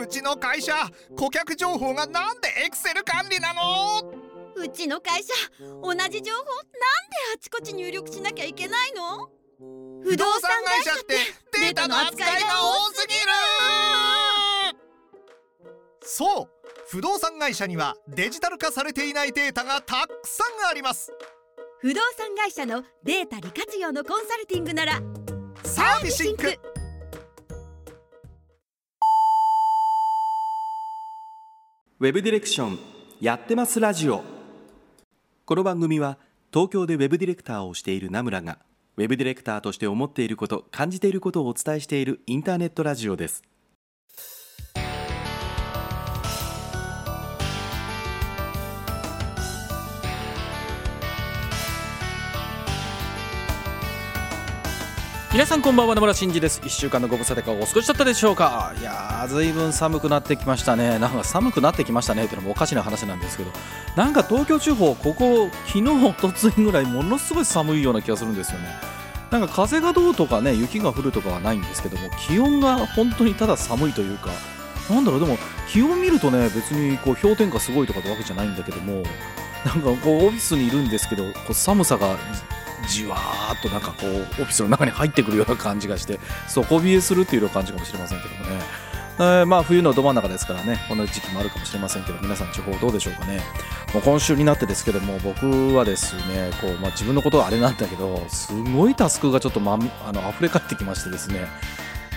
うちの会社顧客情報がなんでエクセル管理なの？うちの会社同じ情報なんであちこち入力しなきゃいけないの？不動産会社ってデータの扱いが多すぎる！そう不動産会社にはデジタル化されていないデータがたくさんあります。不動産会社のデータ利活用のコンサルティングならサービシンクウェブディレクションやってますラジオ。この番組は東京でウェブディレクターをしている名村がウェブディレクターとして思っていること感じていることをお伝えしているインターネットラジオです。皆さんこんばんは野村真司です。1週間のご無沙汰かお過ごしだったでしょうか。いやーずいぶん寒くなってきましたね。なんか寒くなってきましたね。っていうのもおかしな話なんですけど。なんか東京地方ここ昨日おとついぐらいものすごい寒いような気がするんですよね。なんか風がどうとかね雪が降るとかはないんですけども気温が本当にただ寒いというか。なんだろうでも気温見るとね別にこう氷点下すごいとかってわけじゃないんだけどもなんかこうオフィスにいるんですけどこう寒さがじわーっとなんかこうオフィスの中に入ってくるような感じがして底冷えするっていうような感じかもしれませんけどもね、えーまあ冬のど真ん中ですからねこの時期もあるかもしれませんけど皆さん地方どうでしょうかね。もう今週になってですけども僕はですねこう、まあ、自分のことはあれなんだけどすごいタスクがちょっと、ま、あの溢れ返ってきましてですね。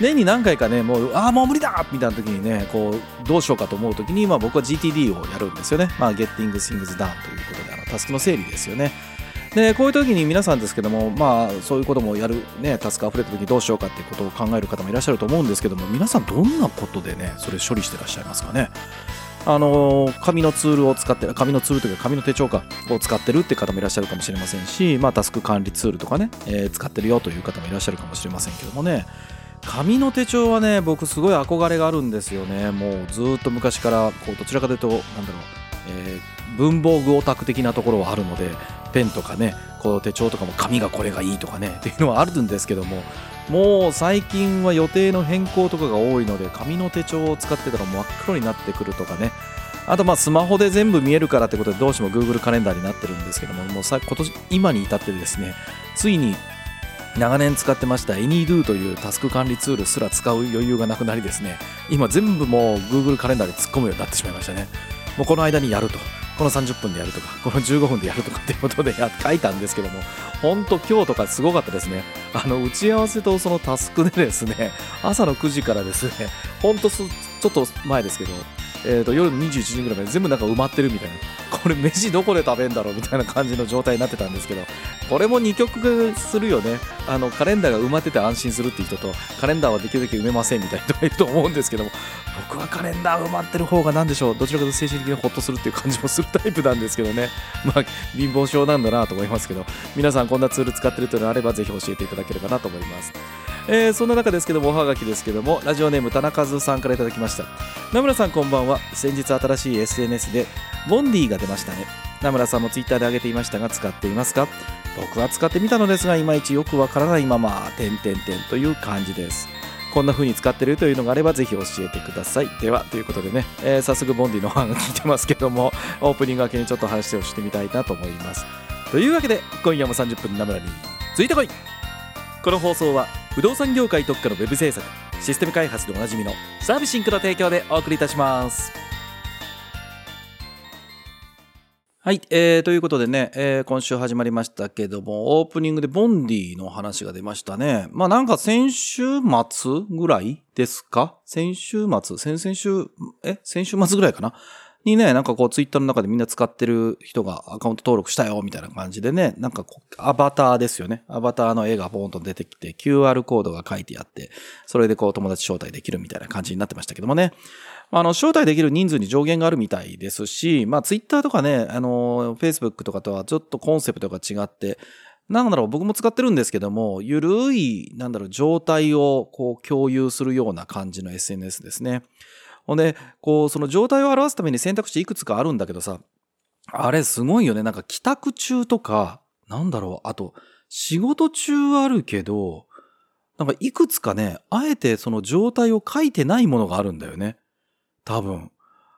年に何回かねもうああもう無理だみたいな時にねこうどうしようかと思う時に、まあ、僕は GTD をやるんですよね、まあ、Getting Things Done ということであのタスクの整理ですよね。でこういう時に皆さんですけどもまあそういうこともやるねタスク溢れた時どうしようかっていうことを考える方もいらっしゃると思うんですけども皆さんどんなことでねそれ処理してらっしゃいますかね？あの紙のツールを使って紙のツールというか紙の手帳かを使ってるって方もいらっしゃるかもしれませんし、まあ、タスク管理ツールとかね、えー使ってるよという方もいらっしゃるかもしれませんけどもね。紙の手帳はね僕すごい憧れがあるんですよね。もうずっと昔からこうどちらかというとなんだろう、えー文房具オタク的なところはあるのでペンとかねこう手帳とかも紙がこれがいいとかねっていうのはあるんですけどももう最近は予定の変更とかが多いので紙の手帳を使ってたら真っ黒になってくるとかね。あとまあスマホで全部見えるからってことでどうしても Google カレンダーになってるんですけどももうさ今年今に至ってですねついに長年使ってました AnyDo というタスク管理ツールすら使う余裕がなくなりですね今全部もう Google カレンダーに突っ込むようになってしまいましたね。もうこの間にやると。この30分でやるとかこの15分でやるとかっていうことでや書いたんですけども本当今日とかすごかったですね。あの打ち合わせとそのタスクでですね朝の9時からですね本当すちょっと前ですけどえー、と夜21時ぐらいまで全部なんか埋まってるみたいな。これ飯どこで食べんだろうみたいな感じの状態になってたんですけどこれも二極するよね。あのカレンダーが埋まってて安心するっていう人とカレンダーはできるだけ埋めませんみたいな人がいると思うんですけども僕はカレンダー埋まってる方が何でしょう？どちらかというと精神的にホッとするっていう感じもするタイプなんですけどね。まあ貧乏症なんだなと思いますけど皆さんこんなツール使ってるというのがあればぜひ教えていただければなと思います。えーそんな中ですけどもおはがきですけどもラジオネーム田中和さんからいただきました。名村さんこんばんは。先日新しい SNS でボンディが出ましたね。名村さんもツイッターで上げていましたが使っていますか？僕は使ってみたのですがいまいちよくわからないまま点々点という感じです。こんな風に使ってるというのがあればぜひ教えてください。ではということでね、えー早速ボンディのお話聞いてますけども オープニング明けにちょっと話をしてみたいなと思います。というわけで今夜も30分名村についてこい。この放送は不動産業界特化のウェブ制作システム開発でおなじみのサービシンクの提供でお送りいたします。はい、えー、ということでね、えー今週始まりましたけども、オープニングでボンディの話が出ましたね。まあなんか先週末ぐらいですか？先週末？先々週、え？先週末ぐらいかな？にね、なんかこうツイッターの中でみんな使ってる人がアカウント登録したよみたいな感じでね、なんかこうアバターですよね。アバターの絵がポーンと出てきて QR コードが書いてあって、それでこう友達招待できるみたいな感じになってましたけどもね。あの、招待できる人数に上限があるみたいですし、まあツイッターとかね、あの、Facebook とかとはちょっとコンセプトが違って、なんだろう、僕も使ってるんですけども、ゆるい、なんだろう、状態をこう共有するような感じの SNS ですね。ほんで、こう、その状態を表すために選択肢いくつかあるんだけどさ、あれすごいよね。なんか帰宅中とか、なんだろう、あと、仕事中あるけど、なんかいくつかね、あえてその状態を書いてないものがあるんだよね。多分。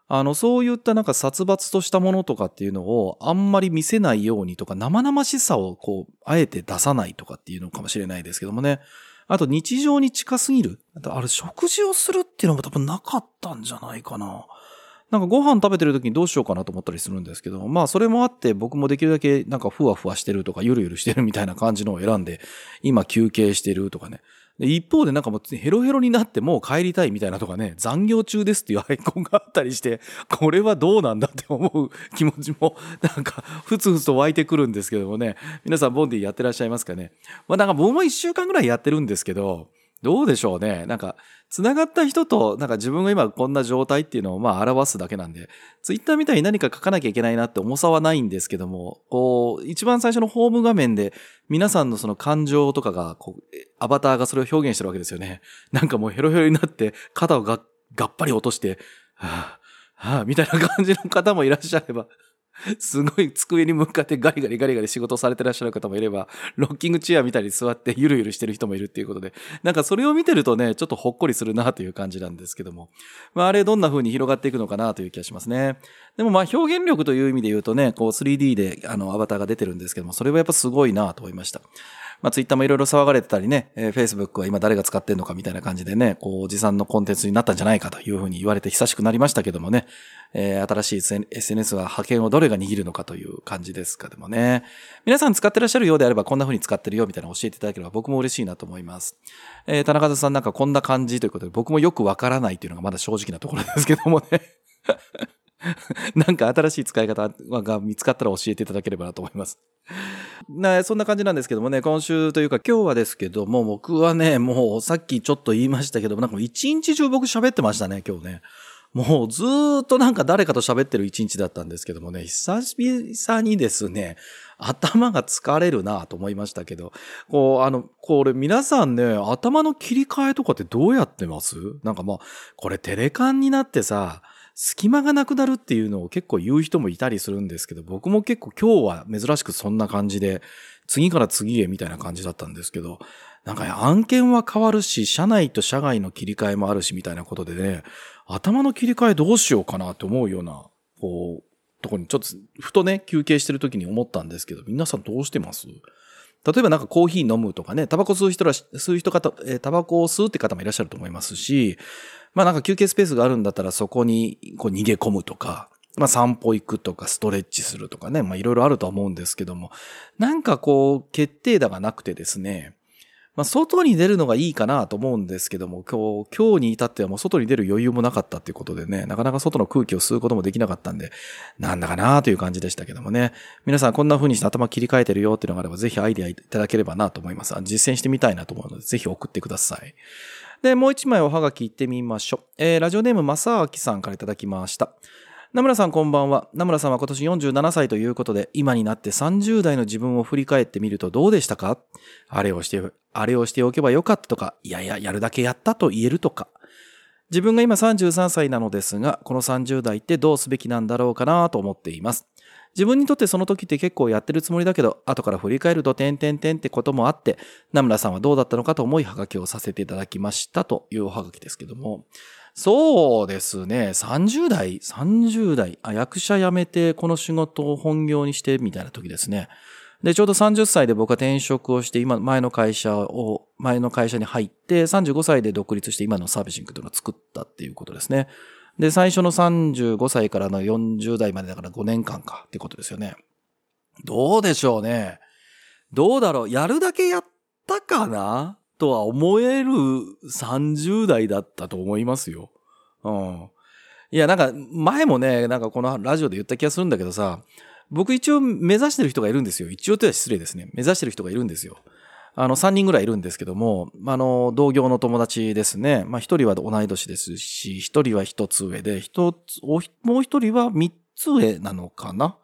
あの、そういったなんか殺伐としたものとかっていうのをあんまり見せないようにとか生々しさをこう、あえて出さないとかっていうのかもしれないですけどもね。あと日常に近すぎる。あとあれ食事をするっていうのも多分なかったんじゃないかな。なんかご飯食べてる時にどうしようかなと思ったりするんですけど、まあそれもあって僕もできるだけなんかふわふわしてるとかゆるゆるしてるみたいな感じのを選んで、今休憩してるとかね。で一方でなんかもうヘロヘロになってもう帰りたいみたいなとかね、残業中ですっていうアイコンがあったりして、これはどうなんだって思う気持ちも なんかふつふつと湧いてくるんですけどもね、皆さんボンディやってらっしゃいますかね？まあなんか僕も一週間ぐらいやってるんですけど、どうでしょうね。なんか、繋がった人と、なんか自分が今こんな状態っていうのをまあ表すだけなんで、ツイッターみたいに何か書かなきゃいけないなって重さはないんですけども、こう、一番最初のホーム画面で皆さんのその感情とかが、こう、アバターがそれを表現してるわけですよね。なんかもうヘロヘロになって肩をががっぱり落として、はぁ、はぁ、みたいな感じの方もいらっしゃれば、すごい机に向かってガリガリガリガリ仕事されてらっしゃる方もいれば、ロッキングチェアみたいに座ってゆるゆるしてる人もいるっていうことで、なんかそれを見てるとね、ちょっとほっこりするなという感じなんですけども。まああれどんな風に広がっていくのかなという気がしますね。でもまあ表現力という意味で言うとね、こう 3D であのアバターが出てるんですけども、それはやっぱすごいなと思いました。まあ、ツイッターもいろいろ騒がれてたりね、えー、Facebook は今誰が使ってんのかみたいな感じでね、こう、持参のコンテンツになったんじゃないかというふうに言われて久しくなりましたけどもね、えー、新しい SNS は派遣をどれが握るのかという感じですかでもね。皆さん使ってらっしゃるようであればこんな風に使ってるよみたいなの教えていただければ僕も嬉しいなと思います。えー、田中さんなんかこんな感じということで僕もよくわからないっていうのがまだ正直なところですけどもね。なんか新しい使い方が見つかったら教えていただければなと思います。なそんな感じなんですけどもね、今週というか今日はですけども、僕はね、もうさっきちょっと言いましたけども、なんか一日中僕喋ってましたね、今日ね。もうずっとなんか誰かと喋ってる一日だったんですけどもね、久々にですね、頭が疲れるなと思いましたけど、こう、あの、これ皆さんね、頭の切り替えとかってどうやってます？なんかまあ、これテレカンになってさ、隙間がなくなるっていうのを結構言う人もいたりするんですけど、僕も結構今日は珍しくそんな感じで、次から次へみたいな感じだったんですけど、なんか案件は変わるし、社内と社外の切り替えもあるしみたいなことでね、頭の切り替えどうしようかなって思うような、こう、とこにちょっと、ふとね、休憩してる時に思ったんですけど、皆さんどうしてます？例えばなんかコーヒー飲むとかね、タバコ吸う人ら、吸う人方、タバコを吸うって方もいらっしゃると思いますし、まあなんか休憩スペースがあるんだったらそこにこう逃げ込むとか、まあ散歩行くとかストレッチするとかね、まあいろいろあると思うんですけども、なんかこう決定打がなくてですね、まあ外に出るのがいいかなと思うんですけども、今日、今日に至ってはもう外に出る余裕もなかったっていうことでね、なかなか外の空気を吸うこともできなかったんで、なんだかなという感じでしたけどもね。皆さんこんな風にして頭切り替えてるよっていうのがあれば、ぜひアイデアいただければなと思います。実践してみたいなと思うので、ぜひ送ってください。で、もう一枚おはがき行ってみましょう。えー、ラジオネームまさあきさんからいただきました。名村さんこんばんは。名村さんは今年47歳ということで、今になって30代の自分を振り返ってみるとどうでしたか？あれをして、あれをしておけばよかったとか、いやいや、やるだけやったと言えるとか。自分が今33歳なのですが、この30代ってどうすべきなんだろうかなと思っています。自分にとってその時って結構やってるつもりだけど、後から振り返ると点々点ってこともあって、名村さんはどうだったのかと思いはがきをさせていただきましたというおはがきですけども、そうですね、30代、30代、あ、役者辞めてこの仕事を本業にしてみたいな時ですね。で、ちょうど30歳で僕は転職をして、今、前の会社を、前の会社に入って、35歳で独立して今のサービシングというのを作ったっていうことですね。で、最初の35歳からの40代までだから5年間かってことですよね。どうでしょうね。どうだろう。やるだけやったかな？とは思える30代だったと思いますよ。うん。いや、なんか、前もね、なんかこのラジオで言った気がするんだけどさ、僕一応目指してる人がいるんですよ。一応っては失礼ですね。目指してる人がいるんですよ。あの、3人ぐらいいるんですけども、あの、同業の友達ですね。まあ、1人は同い年ですし、1人は1つ上で、一つ、もう1人は3つ上なのかな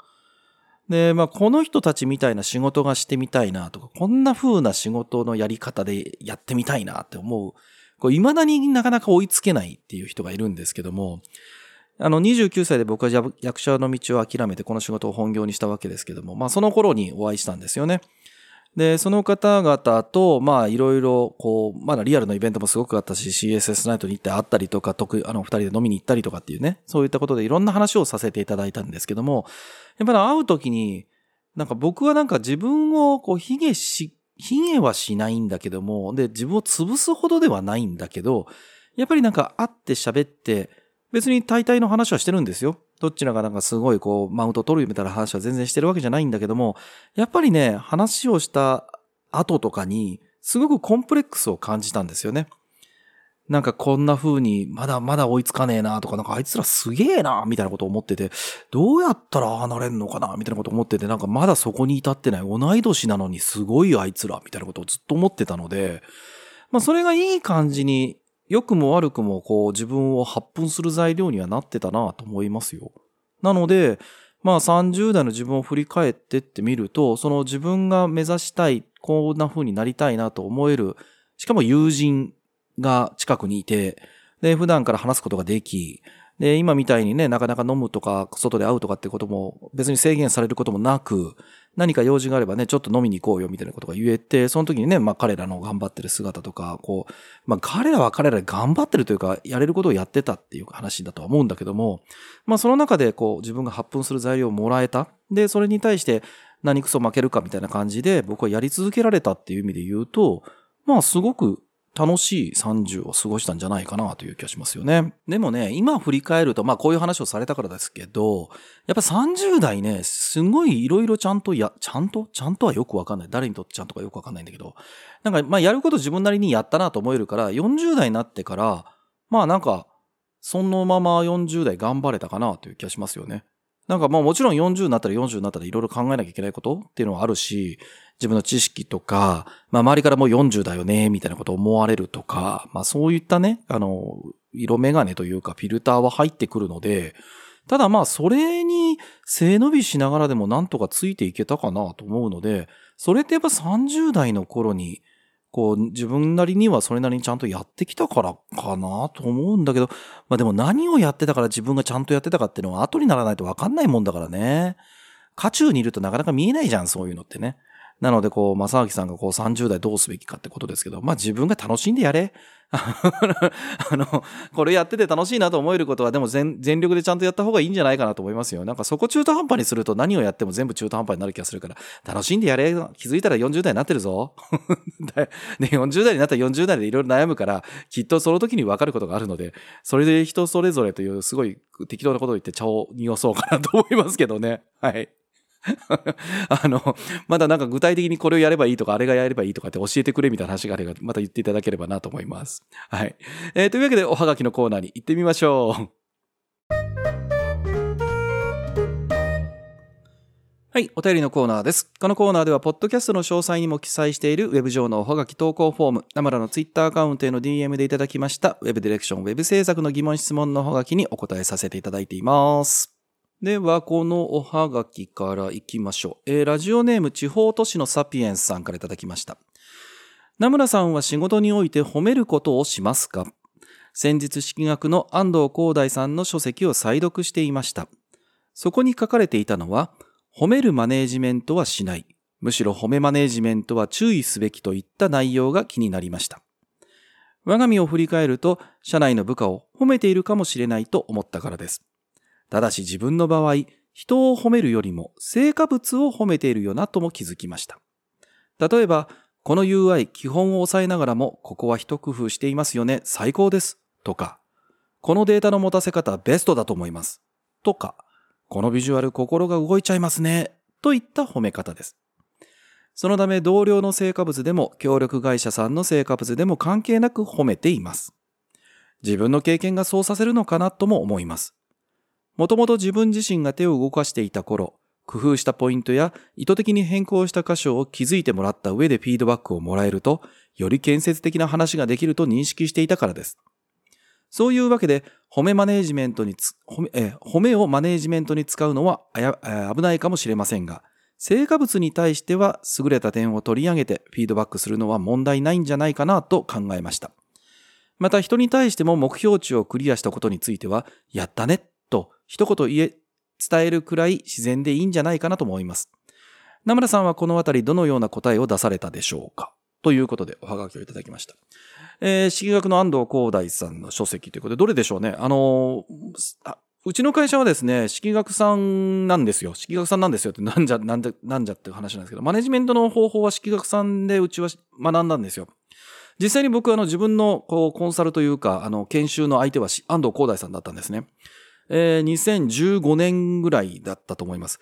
で、まあ、この人たちみたいな仕事がしてみたいなとか、こんな風な仕事のやり方でやってみたいなって思う。こう、未だになかなか追いつけないっていう人がいるんですけども、あの、29歳で僕は役者の道を諦めてこの仕事を本業にしたわけですけども、まあその頃にお会いしたんですよね。で、その方々と、まあ、いろいろ、こう、まだリアルのイベントもすごくあったし、CSS ナイトに行って会ったりとか、得意、あの、二人で飲みに行ったりとかっていうね、そういったことでいろんな話をさせていただいたんですけども、やっぱり会うときに、なんか僕はなんか自分をこう、卑下し、卑下はしないんだけども、で、自分を潰すほどではないんだけど、やっぱりなんか会って喋って、別に大体の話はしてるんですよ。どっちらがなんかすごいこう、マウント取るみたいな話は全然してるわけじゃないんだけども、やっぱりね、話をした後とかに、すごくコンプレックスを感じたんですよね。なんかこんな風に、まだまだ追いつかねえなとか、なんかあいつらすげえなみたいなこと思ってて、どうやったら離れんのかなみたいなこと思ってて、なんかまだそこに至ってない。同い年なのにすごいあいつらみたいなことをずっと思ってたので、まあそれがいい感じに良くも悪くもこう自分を発奮する材料にはなってたなと思いますよ。なので、まあ30代の自分を振り返ってってみると、その自分が目指したい、こんな風になりたいなと思える、しかも友人が近くにいて、で、普段から話すことができ、で、今みたいにね、なかなか飲むとか、外で会うとかってことも別に制限されることもなく、何か用事があればね、ちょっと飲みに行こうよみたいなことが言えて、その時にね、まあ彼らの頑張ってる姿とか、こう、まあ彼らは彼らで頑張ってるというか、やれることをやってたっていう話だとは思うんだけども、まあその中でこう自分が発奮する材料をもらえた。で、それに対して何クソ負けるかみたいな感じで僕はやり続けられたっていう意味で言うと、まあすごく楽しい30を過ごしたんじゃないかなという気がしますよね。でもね、今振り返ると、まあこういう話をされたからですけど、やっぱ30代ね、すごいいろいろちゃんとや、ちゃんと？ちゃんとはよくわかんない。誰にとってちゃんとかよくわかんないんだけど、なんかまあやること自分なりにやったなと思えるから、40代になってから、まあなんか、そのまま40代頑張れたかなという気がしますよね。なんかまあもちろん40になったら40になったらいろいろ考えなきゃいけないことっていうのはあるし、自分の知識とか、まあ周りからもう40だよね、みたいなことを思われるとか、まあそういったね、あの、色眼鏡というかフィルターは入ってくるので、ただまあそれに背伸びしながらでもなんとかついていけたかなと思うので、それってやっぱ30代の頃にこう、自分なりにはそれなりにちゃんとやってきたからかなと思うんだけど、まあでも何をやってたから自分がちゃんとやってたかっていうのは後にならないとわかんないもんだからね。渦中にいるとなかなか見えないじゃん、そういうのってね。なので、こう、正明さんがこう30代どうすべきかってことですけど、まあ自分が楽しんでやれ。あの、これやってて楽しいなと思えることはでも全力でちゃんとやった方がいいんじゃないかなと思いますよ。なんかそこ中途半端にすると何をやっても全部中途半端になる気がするから、楽しんでやれ。気づいたら40代になってるぞ。で、40代になったら40代でいろいろ悩むから、きっとその時に分かることがあるので、それで人それぞれというすごい適当なことを言って茶を濁そうかなと思いますけどね。はい。あの、まだなんか具体的にこれをやればいいとか、あれがやればいいとかって教えてくれみたいな話があれば、また言っていただければなと思います。はい。えー、というわけで、おはがきのコーナーに行ってみましょう。はい、お便りのコーナーです。このコーナーでは、ポッドキャストの詳細にも記載しているウェブ上のおはがき投稿フォーム、ナムラのツイッターアカウントへの DM でいただきました、ウェブディレクション、ウェブ制作の疑問質問のおはがきにお答えさせていただいています。では、このおはがきから行きましょう。えー、ラジオネーム地方都市のサピエンスさんからいただきました。名村さんは仕事において褒めることをしますか？先日式学の安藤光大さんの書籍を再読していました。そこに書かれていたのは、褒めるマネージメントはしない。むしろ褒めマネージメントは注意すべきといった内容が気になりました。我が身を振り返ると、社内の部下を褒めているかもしれないと思ったからです。ただし自分の場合、人を褒めるよりも成果物を褒めているよなとも気づきました。例えば、この UI 基本を抑えながらも、ここは一工夫していますよね、最高です。とか、このデータの持たせ方ベストだと思います。とか、このビジュアル心が動いちゃいますね。といった褒め方です。そのため同僚の成果物でも協力会社さんの成果物でも関係なく褒めています。自分の経験がそうさせるのかなとも思います。もともと自分自身が手を動かしていた頃、工夫したポイントや意図的に変更した箇所を気づいてもらった上でフィードバックをもらえると、より建設的な話ができると認識していたからです。そういうわけで、褒めマネージメントに褒めえ褒めをマネージメントに使うのは危ないかもしれませんが、成果物に対しては優れた点を取り上げてフィードバックするのは問題ないんじゃないかなと考えました。また人に対しても目標値をクリアしたことについては、やったねと一言言え、伝えるくらい自然でいいんじゃないかなと思います。名村さんはこのあたりどのような答えを出されたでしょうか？ということでおはがきをいただきました。えー、式学の安藤光大さんの書籍ということで、どれでしょうね？あのーうちの会社はですね、式学さんなんですよ。式学さんなんですよって、なんじゃ、なんで、なんじゃって話なんですけど、マネジメントの方法は式学さんでうちは学んだんですよ。実際に僕はあの自分のこうコンサルというか、あの研修の相手は安藤光大さんだったんですね。えー、2015年ぐらいだったと思います。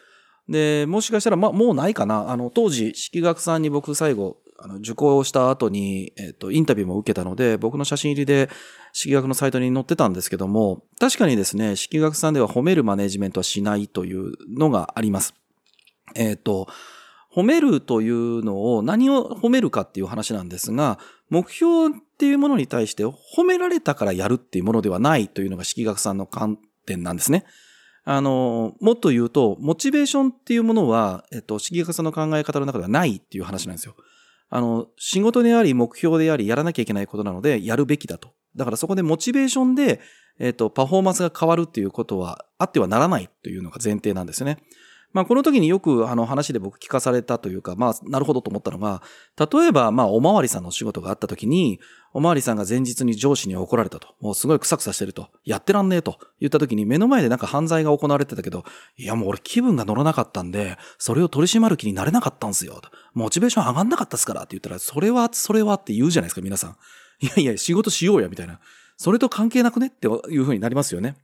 で、もしかしたら、ま、もうないかな。あの、当時、式学さんに僕最後、あの、受講した後に、えっ、と、インタビューも受けたので、僕の写真入りで、式学のサイトに載ってたんですけども、確かにですね、式学さんでは褒めるマネジメントはしないというのがあります。えっ、と、褒めるというのを何を褒めるかっていう話なんですが、目標っていうものに対して褒められたからやるっていうものではないというのが式学さんの観点なんですね。あの、もっと言うと、モチベーションっていうものは、えっと、式学さんの考え方の中ではないっていう話なんですよ。あの、仕事であり、目標であり、やらなきゃいけないことなので、やるべきだと。だからそこでモチベーションで、えっ、と、パフォーマンスが変わるっていうことはあってはならないというのが前提なんですよね。まあ、この時によくあの話で僕聞かされたというか、まあ、なるほどと思ったのが、例えば、まあ、おまわりさんの仕事があった時に、おまわりさんが前日に上司に怒られたと。もうすごいクサクサしてると。やってらんねえと言った時に目の前でなんか犯罪が行われてたけど、いやもう俺気分が乗らなかったんで、それを取り締まる気になれなかったんすよ。モチベーション上がんなかったっすからって言ったら、それは、それはって言うじゃないですか、皆さん。いやいや、仕事しようや、みたいな。それと関係なくね？っていう風になりますよね。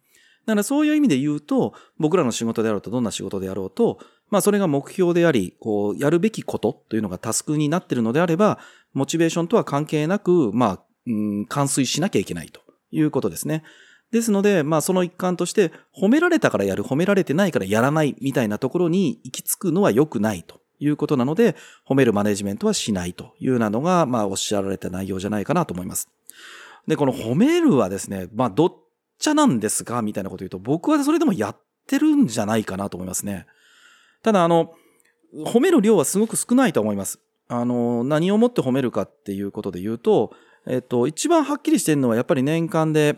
だからそういう意味で言うと、僕らの仕事であろうと、どんな仕事であろうと、まあそれが目標であり、こう、やるべきことというのがタスクになっているのであれば、モチベーションとは関係なく、まあ、うん、完遂しなきゃいけないということですね。ですので、まあその一環として、褒められたからやる、褒められてないからやらないみたいなところに行き着くのは良くないということなので、褒めるマネジメントはしないというようなのが、まあおっしゃられた内容じゃないかなと思います。で、この褒めるはですね、まあどっちゃなんですかみたいなこと言うと、僕はそれでもやってるんじゃないかなと思いますね。ただ、あの、褒める量はすごく少ないと思います。あの、何をもって褒めるかっていうことで言うと、えっと、一番はっきりしてるのはやっぱり年間で、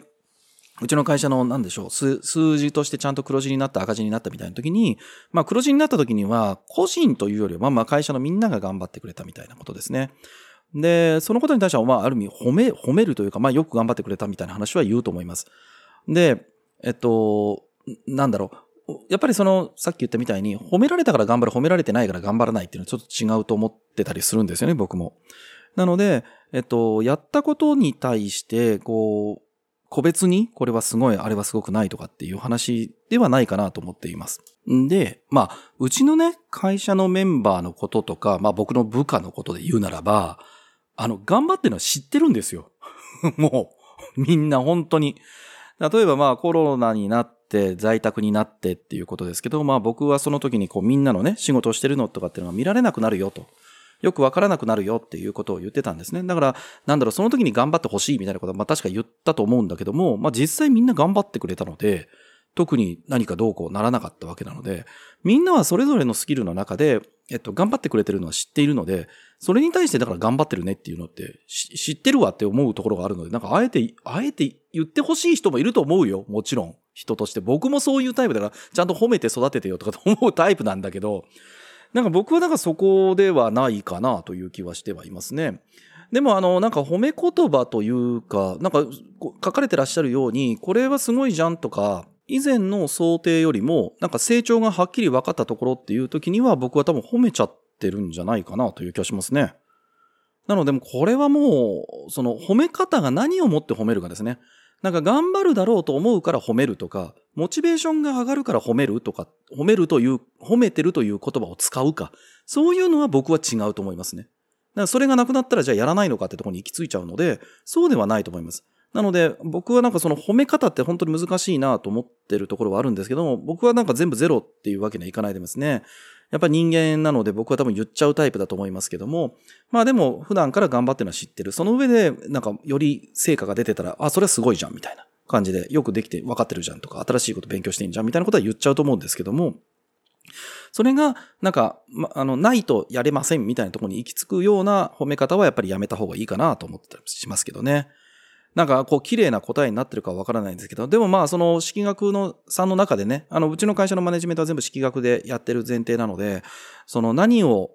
うちの会社の何でしょう、数字としてちゃんと黒字になった赤字になったみたいな時に、まあ黒字になった時には、個人というよりは、まあまあ会社のみんなが頑張ってくれたみたいなことですね。で、そのことに対しては、まあある意味褒め、褒めるというか、まあよく頑張ってくれたみたいな話は言うと思います。で、えっと、なんだろう。やっぱりその、さっき言ったみたいに、褒められたから頑張る、褒められてないから頑張らないっていうのはちょっと違うと思ってたりするんですよね、僕も。なので、えっと、やったことに対して、こう、個別に、これはすごい、あれはすごくないとかっていう話ではないかなと思っています。んで、まあ、うちのね、会社のメンバーのこととか、まあ僕の部下のことで言うならば、あの、頑張ってるのは知ってるんですよ。もう、みんな本当に。例えばまあコロナになって在宅になってっていうことですけど、まあ僕はその時にこうみんなのね、仕事をしてるのとかっていうのは見られなくなるよと。よくわからなくなるよっていうことを言ってたんですね。だから、なんだろう、その時に頑張ってほしいみたいなことは、まあ確か言ったと思うんだけども、まあ実際みんな頑張ってくれたので、特に何かどうこうならなかったわけなので、みんなはそれぞれのスキルの中で、えっと、頑張ってくれてるのは知っているので、それに対してだから頑張ってるねっていうのって知ってるわって思うところがあるので、なんかあえて、あえて言ってほしい人もいると思うよ。もちろん。人として。僕もそういうタイプだから、ちゃんと褒めて育ててよとかと思うタイプなんだけど、なんか僕はなんかそこではないかなという気はしてはいますね。でもあの、なんか褒め言葉というか、なんか書かれてらっしゃるように、これはすごいじゃんとか、以前の想定よりも、なんか成長がはっきり分かったところっていう時には僕は多分褒めちゃってるんじゃないかなという気がしますね。なので、これはもう、その褒め方が何をもって褒めるかですね。なんか頑張るだろうと思うから褒めるとか、モチベーションが上がるから褒めるとか、褒めるという、褒めてるという言葉を使うか、そういうのは僕は違うと思いますね。だからそれがなくなったらじゃあやらないのかってところに行き着いちゃうので、そうではないと思います。なので、僕はなんかその褒め方って本当に難しいなと思ってるところはあるんですけども、僕はなんか全部ゼロっていうわけにはいかないでますね。やっぱ人間なので僕は多分言っちゃうタイプだと思いますけども、まあでも普段から頑張ってるのは知ってる。その上でなんかより成果が出てたら、あ、それはすごいじゃんみたいな感じでよくできて分かってるじゃんとか、新しいこと勉強してんじゃんみたいなことは言っちゃうと思うんですけども、それが、なんか、ま、あの、ないとやれませんみたいなところに行き着くような褒め方はやっぱりやめた方がいいかなと思ってたりしますけどね。なんかこう綺麗な答えになってるかわからないんですけど、でもまあその式学のさんの中でね、あのうちの会社のマネジメントは全部式学でやってる前提なので、その何を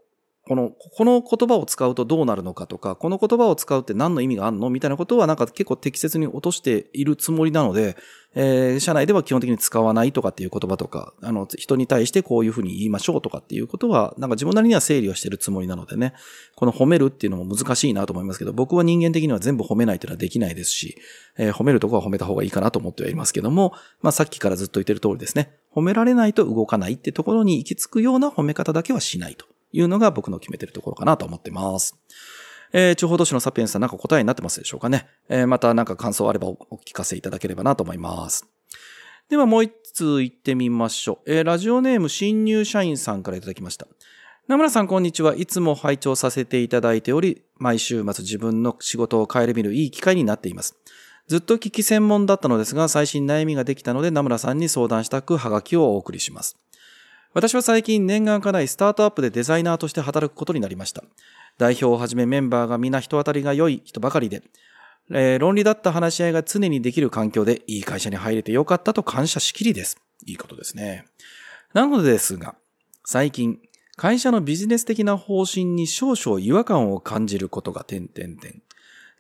この、この言葉を使うとどうなるのかとか、この言葉を使うって何の意味があるのみたいなことはなんか結構適切に落としているつもりなので、えー、社内では基本的に使わないとかっていう言葉とか、あの、人に対してこういうふうに言いましょうとかっていうことは、なんか自分なりには整理をしてるつもりなのでね、この褒めるっていうのも難しいなと思いますけど、僕は人間的には全部褒めないというのはできないですし、えー、褒めるとこは褒めた方がいいかなと思ってはいますけども、まあさっきからずっと言ってる通りですね、褒められないと動かないってところに行き着くような褒め方だけはしないと。いうのが僕の決めてるところかなと思ってます。えー、地方都市のサピエンスさんなんか答えになってますでしょうかね。えー、またなんか感想あればお聞かせいただければなと思います。ではもう一通行ってみましょう。えー、ラジオネーム新入社員さんからいただきました。名村さんこんにちは。いつも拝聴させていただいており、毎週末自分の仕事を変える見るいい機会になっています。ずっと聞き専門だったのですが、最新悩みができたので、名村さんに相談したく、ハガキをお送りします。私は最近念願かないスタートアップでデザイナーとして働くことになりました。代表をはじめメンバーが皆人当たりが良い人ばかりで、えー、論理だった話し合いが常にできる環境でいい会社に入れてよかったと感謝しきりです。いいことですね。なのですが、最近、会社のビジネス的な方針に少々違和感を感じることが点々点。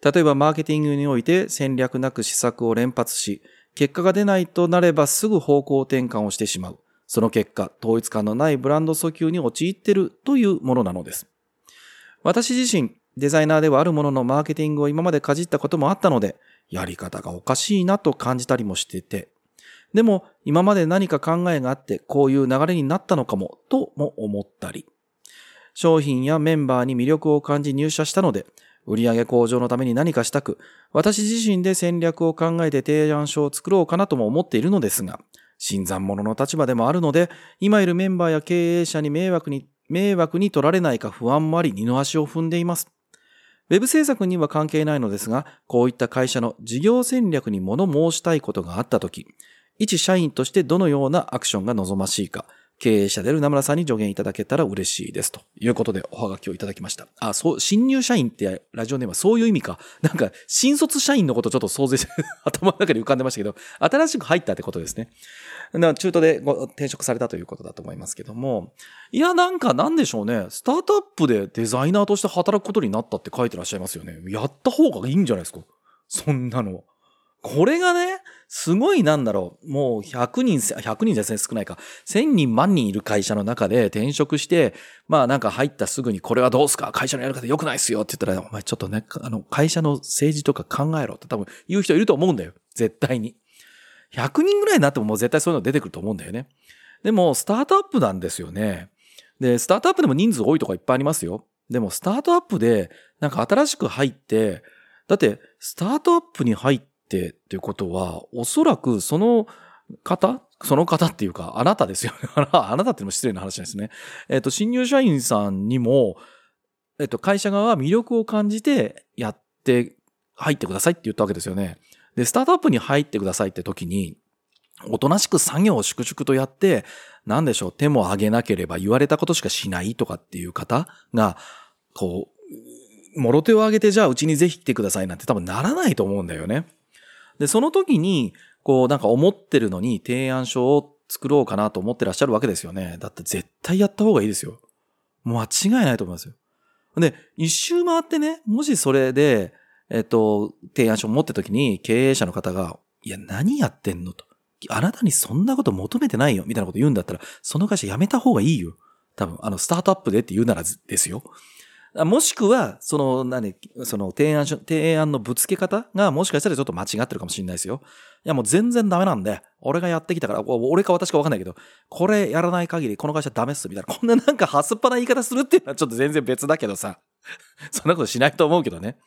例えばマーケティングにおいて戦略なく施策を連発し、結果が出ないとなればすぐ方向転換をしてしまう。その結果、統一感のないブランド訴求に陥ってるというものなのです。私自身、デザイナーではあるもののマーケティングを今までかじったこともあったので、やり方がおかしいなと感じたりもしてて、でも今まで何か考えがあってこういう流れになったのかもとも思ったり、商品やメンバーに魅力を感じ入社したので、売上向上のために何かしたく、私自身で戦略を考えて提案書を作ろうかなとも思っているのですが、新参者の立場でもあるので、今いるメンバーや経営者に迷惑に、迷惑に取られないか不安もあり二の足を踏んでいます。ウェブ制作には関係ないのですが、こういった会社の事業戦略に物申したいことがあったとき、一社員としてどのようなアクションが望ましいか、経営者である名村さんに助言いただけたら嬉しいです。ということで、おはがきをいただきました。あ、そう、新入社員ってラジオネームはそういう意味か？なんか、新卒社員のことちょっと想像して、頭の中に浮かんでましたけど、新しく入ったってことですね。中途でご転職されたということだと思いますけども。いや、なんかなんでしょうね。スタートアップでデザイナーとして働くことになったって書いてらっしゃいますよね。やった方がいいんじゃないですか？そんなの。これがね、すごいなんだろう。もう100人、100人ですね、少ないか。1000人万人いる会社の中で転職して、まあなんか入ったすぐにこれはどうすか？会社のやり方良くないっすよって言ったら、お前ちょっとね、あの、会社の政治とか考えろって多分言う人いると思うんだよ。絶対に。100人ぐらいになってももう絶対そういうの出てくると思うんだよね。でも、スタートアップなんですよね。で、スタートアップでも人数多いとかいっぱいありますよ。でも、スタートアップで、なんか新しく入って、だって、スタートアップに入って、ってっていうことは、おそらくその方その方っていうか、あなたですよね。あなたっていうのも失礼な話ですね。えっ、と、新入社員さんにも、えっ、と、会社側は魅力を感じてやって入ってくださいって言ったわけですよね。で、スタートアップに入ってくださいって時に、おとなしく作業を粛々とやって、なんでしょう、手も上げなければ言われたことしかしないとかっていう方が、こう、もろ手を上げてじゃあうちにぜひ来てくださいなんて多分ならないと思うんだよね。で、その時に、こう、なんか思ってるのに提案書を作ろうかなと思ってらっしゃるわけですよね。だって絶対やった方がいいですよ。間違いないと思いますよ。で、一周回ってね、もしそれで、えっと、提案書を持って時に経営者の方が、いや、何やってんのと。あなたにそんなこと求めてないよ、みたいなこと言うんだったら、その会社辞めた方がいいよ。多分、あの、スタートアップでって言うならですよ。もしくは、その、何、その提案書、提案のぶつけ方がもしかしたらちょっと間違ってるかもしれないですよ。いやもう全然ダメなんで、俺がやってきたから、俺か私かわかんないけど、これやらない限りこの会社ダメっす、みたいな。こんななんかはすっぱな言い方するっていうのはちょっと全然別だけどさ。そんなことしないと思うけどね。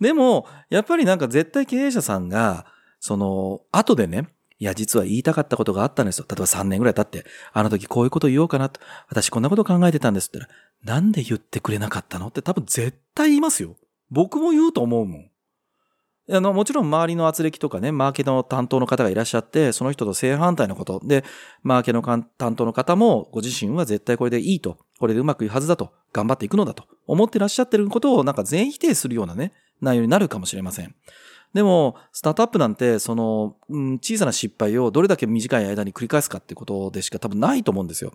でも、やっぱりなんか絶対経営者さんが、その、後でね、いや、実は言いたかったことがあったんですよ。例えば3年ぐらい経って、あの時こういうこと言おうかなと。私こんなこと考えてたんですって言ったら、なんで言ってくれなかったの？って多分絶対言いますよ。僕も言うと思うもん。あの、もちろん周りの圧力とかね、マーケの担当の方がいらっしゃって、その人と正反対のこと。で、マーケの担当の方も、ご自身は絶対これでいいと、これでうまくいくはずだと、頑張っていくのだと、思ってらっしゃってることをなんか全否定するようなね、内容になるかもしれません。でも、スタートアップなんて、その、うん、小さな失敗をどれだけ短い間に繰り返すかってことでしか多分ないと思うんですよ。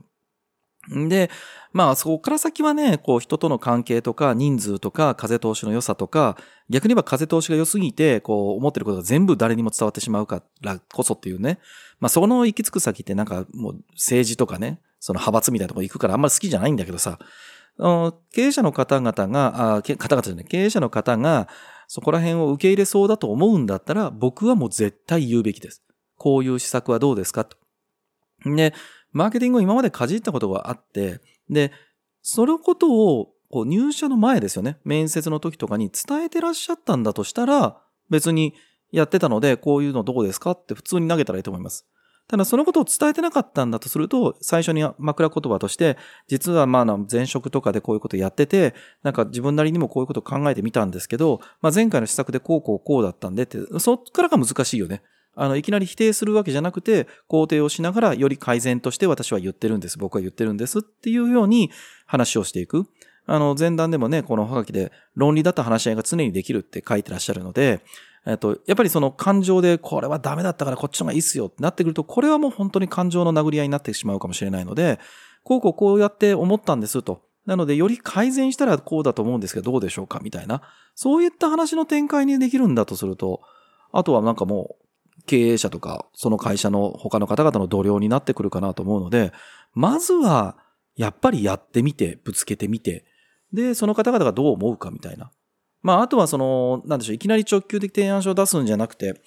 で、まあそこから先はね、こう人との関係とか人数とか風通しの良さとか、逆に言えば風通しが良すぎて、こう思ってることが全部誰にも伝わってしまうからこそっていうね。まあそこの行き着く先ってなんかもう政治とかね、その派閥みたいなとこ行くからあんまり好きじゃないんだけどさ、経営者の方々が、あ方々じゃない、経営者の方がそこら辺を受け入れそうだと思うんだったら、僕はもう絶対言うべきです。こういう施策はどうですかと。で、マーケティングを今までかじったことがあって、で、そのことをこう入社の前ですよね。面接の時とかに伝えてらっしゃったんだとしたら、別にやってたので、こういうのどうですかって普通に投げたらいいと思います。ただそのことを伝えてなかったんだとすると、最初に枕言葉として、実はまあ前職とかでこういうことやってて、なんか自分なりにもこういうことを考えてみたんですけど、まあ前回の施策でこうこうこうだったんでって、そっからが難しいよね。あの、いきなり否定するわけじゃなくて、肯定をしながら、より改善として私は言ってるんです。僕は言ってるんですっていうように話をしていく。あの、前段でもね、このおはがきで論理だった話し合いが常にできるって書いてらっしゃるので、えっと、やっぱりその感情でこれはダメだったからこっちの方がいいっすよってなってくると、これはもう本当に感情の殴り合いになってしまうかもしれないので、こうこうこうやって思ったんですと。なので、より改善したらこうだと思うんですけど、どうでしょうかみたいな。そういった話の展開にできるんだとすると、あとはなんかもう、経営者とか、その会社の他の方々の同僚になってくるかなと思うので、まずは、やっぱりやってみて、ぶつけてみて、で、その方々がどう思うかみたいな。まあ、あとはその、なんでしょう、いきなり直球的提案書を出すんじゃなくて、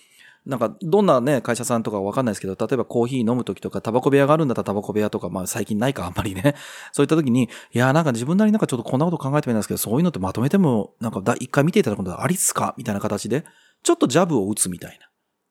なんか、どんなね、会社さんとかわかんないですけど、例えばコーヒー飲むときとか、タバコ部屋があるんだったらタバコ部屋とか、まあ最近ないか、あんまりね。そういったときに、いや、なんか自分なりなんかちょっとこんなこと考えてみたんですけど、そういうのってまとめても、なんか一回見ていただくことありっすか？みたいな形で、ちょっとジャブを打つみたいな。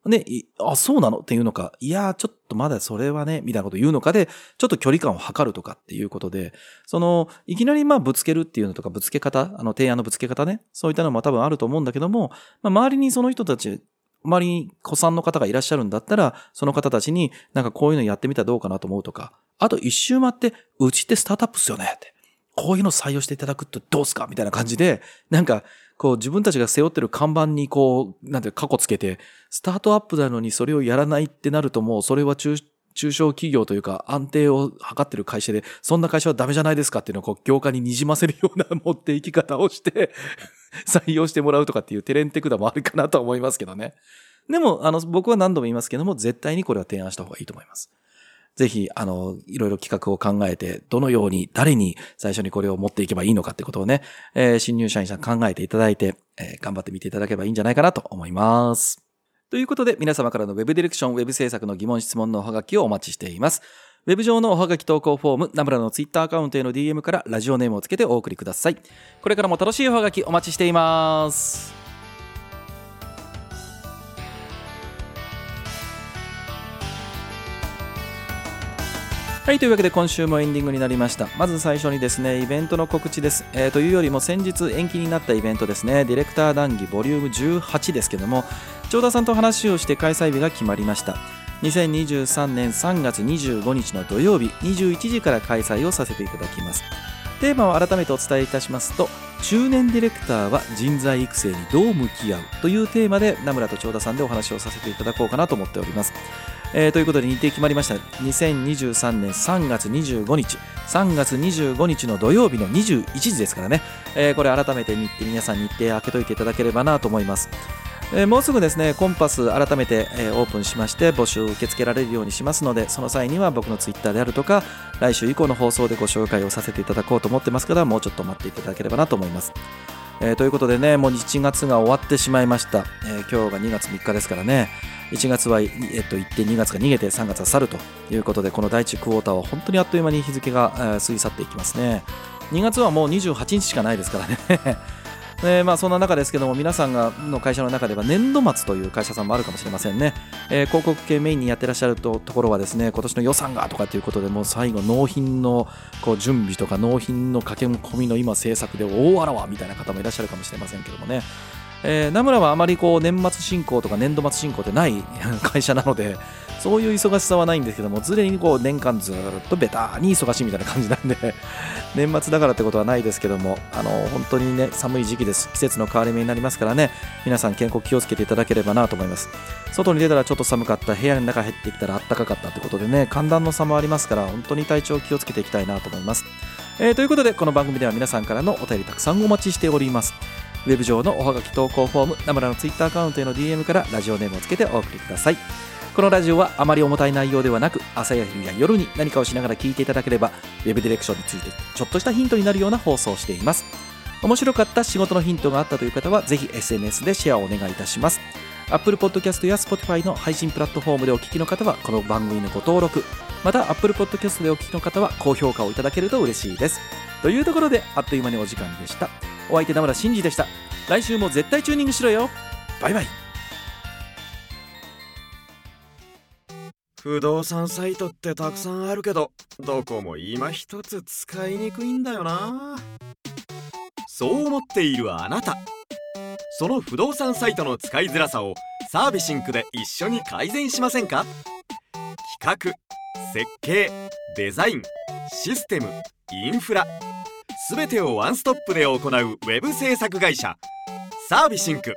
で、あ、そうなの？っていうのか、いや、ちょっとまだそれはね、みたいなこと言うのかで、ちょっと距離感を測るとかっていうことで、その、いきなりまあぶつけるっていうのとか、ぶつけ方、あの提案のぶつけ方ね、そういったのも多分あると思うんだけども、まあ、周りにその人たち、周りに子さんの方がいらっしゃるんだったら、その方たちになんかこういうのやってみたらどうかなと思うとか、あと一周回って、うちってスタートアップっすよねって。こういうの採用していただくとどうすか？みたいな感じで、なんか、こう自分たちが背負ってる看板にこう、なんていうか過去つけて、スタートアップなのにそれをやらないってなるともうそれは中、中小企業というか安定を図ってる会社で、そんな会社はダメじゃないですかっていうのをこう業界に滲ませるような持っていき方をして 採用してもらうとかっていうテレンテクダもあるかなと思いますけどね。でも、あの、僕は何度も言いますけども、絶対にこれは提案した方がいいと思います。ぜひ、あの、いろいろ企画を考えて、どのように、誰に最初にこれを持っていけばいいのかってことをね、えー、新入社員さん考えていただいて、えー、頑張ってみていただければいいんじゃないかなと思います。ということで、皆様からの Web ディレクション、Web 制作の疑問、質問のおはがきをお待ちしています。ウェブ上のおはがき投稿フォーム、ナムラのツイッターアカウントへの DM からラジオネームをつけてお送りください。これからも楽しいおはがきお待ちしています。はい、というわけで今週もエンディングになりました。まず最初にですね、イベントの告知です。えー、というよりも先日延期になったイベントですね、ディレクター談義ボリューム18ですけども、長田さんと話をして開催日が決まりました。2023年3月25日の土曜日21時から開催をさせていただきます。テーマを改めてお伝えいたしますと、中年ディレクターは人材育成にどう向き合うというテーマで名村と長田さんでお話をさせていただこうかなと思っております。えー、ということで日程決まりました。2023年3月25日3月25日の土曜日の21時ですからね、えー、これ改めて日程皆さん日程開けといていただければなと思います。えー、もうすぐですねコンパス改めて、えー、オープンしまして募集受け付けられるようにしますのでその際には僕のツイッターであるとか来週以降の放送でご紹介をさせていただこうと思ってますからもうちょっと待っていただければなと思いますえー、ということでね、もう1月が終わってしまいました。え、今日が2月3日ですからね、1月は、えっと、行って2月が逃げて3月は去るということで、この第1クォーターは本当にあっという間に日付が、え、過ぎ去っていきますね。2月はもう28日しかないですからねえー、まあそんな中ですけども皆さんがの会社の中では年度末という会社さんもあるかもしれませんね、えー、広告系メインにやってらっしゃるとところはですね今年の予算がとかっていうことでもう最後納品のこう準備とか納品の駆け込みの今制作で大あらわみたいな方もいらっしゃるかもしれませんけどもね。えー、名村はあまりこう年末進行とか年度末進行ってない会社なので そういう忙しさはないんですけども常にこう年間ずっとベターに忙しいみたいな感じなんで年末だからってことはないですけどもあの本当にね寒い時期です。季節の変わり目になりますからね。皆さん健康気をつけていただければなと思います。外に出たらちょっと寒かった。部屋の中入ってきたら暖かかったってことでね寒暖の差もありますから本当に体調気をつけていきたいなと思います、えーということでこの番組では皆さんからのお便りたくさんお待ちしております。ウェブ上のおはがき投稿フォームナムラのツイッターアカウントへの DM からラジオネームをつけてお送りください。このラジオはあまり重たい内容ではなく朝や昼や夜に何かをしながら聞いていただければウェブディレクションについてちょっとしたヒントになるような放送をしています。面白かった仕事のヒントがあったという方はぜひ SNS でシェアをお願いいたします。Apple Podcast や Spotify の配信プラットフォームでお聞きの方はこの番組のご登録また Apple Podcast でお聞きの方は高評価をいただけると嬉しいです。というところであっという間にお時間でした。お相手名村真司でした。来週も絶対チューニングしろよ。バイバイ。不動産サイトってたくさんあるけどどこも今一つ使いにくいんだよな。そう思っているあなた。その不動産サイトの使いづらさをサービシンクで一緒に改善しませんか？企画設計デザインシステムインフラ。全てをワンストップで行うウェブ制作会社サービシンク。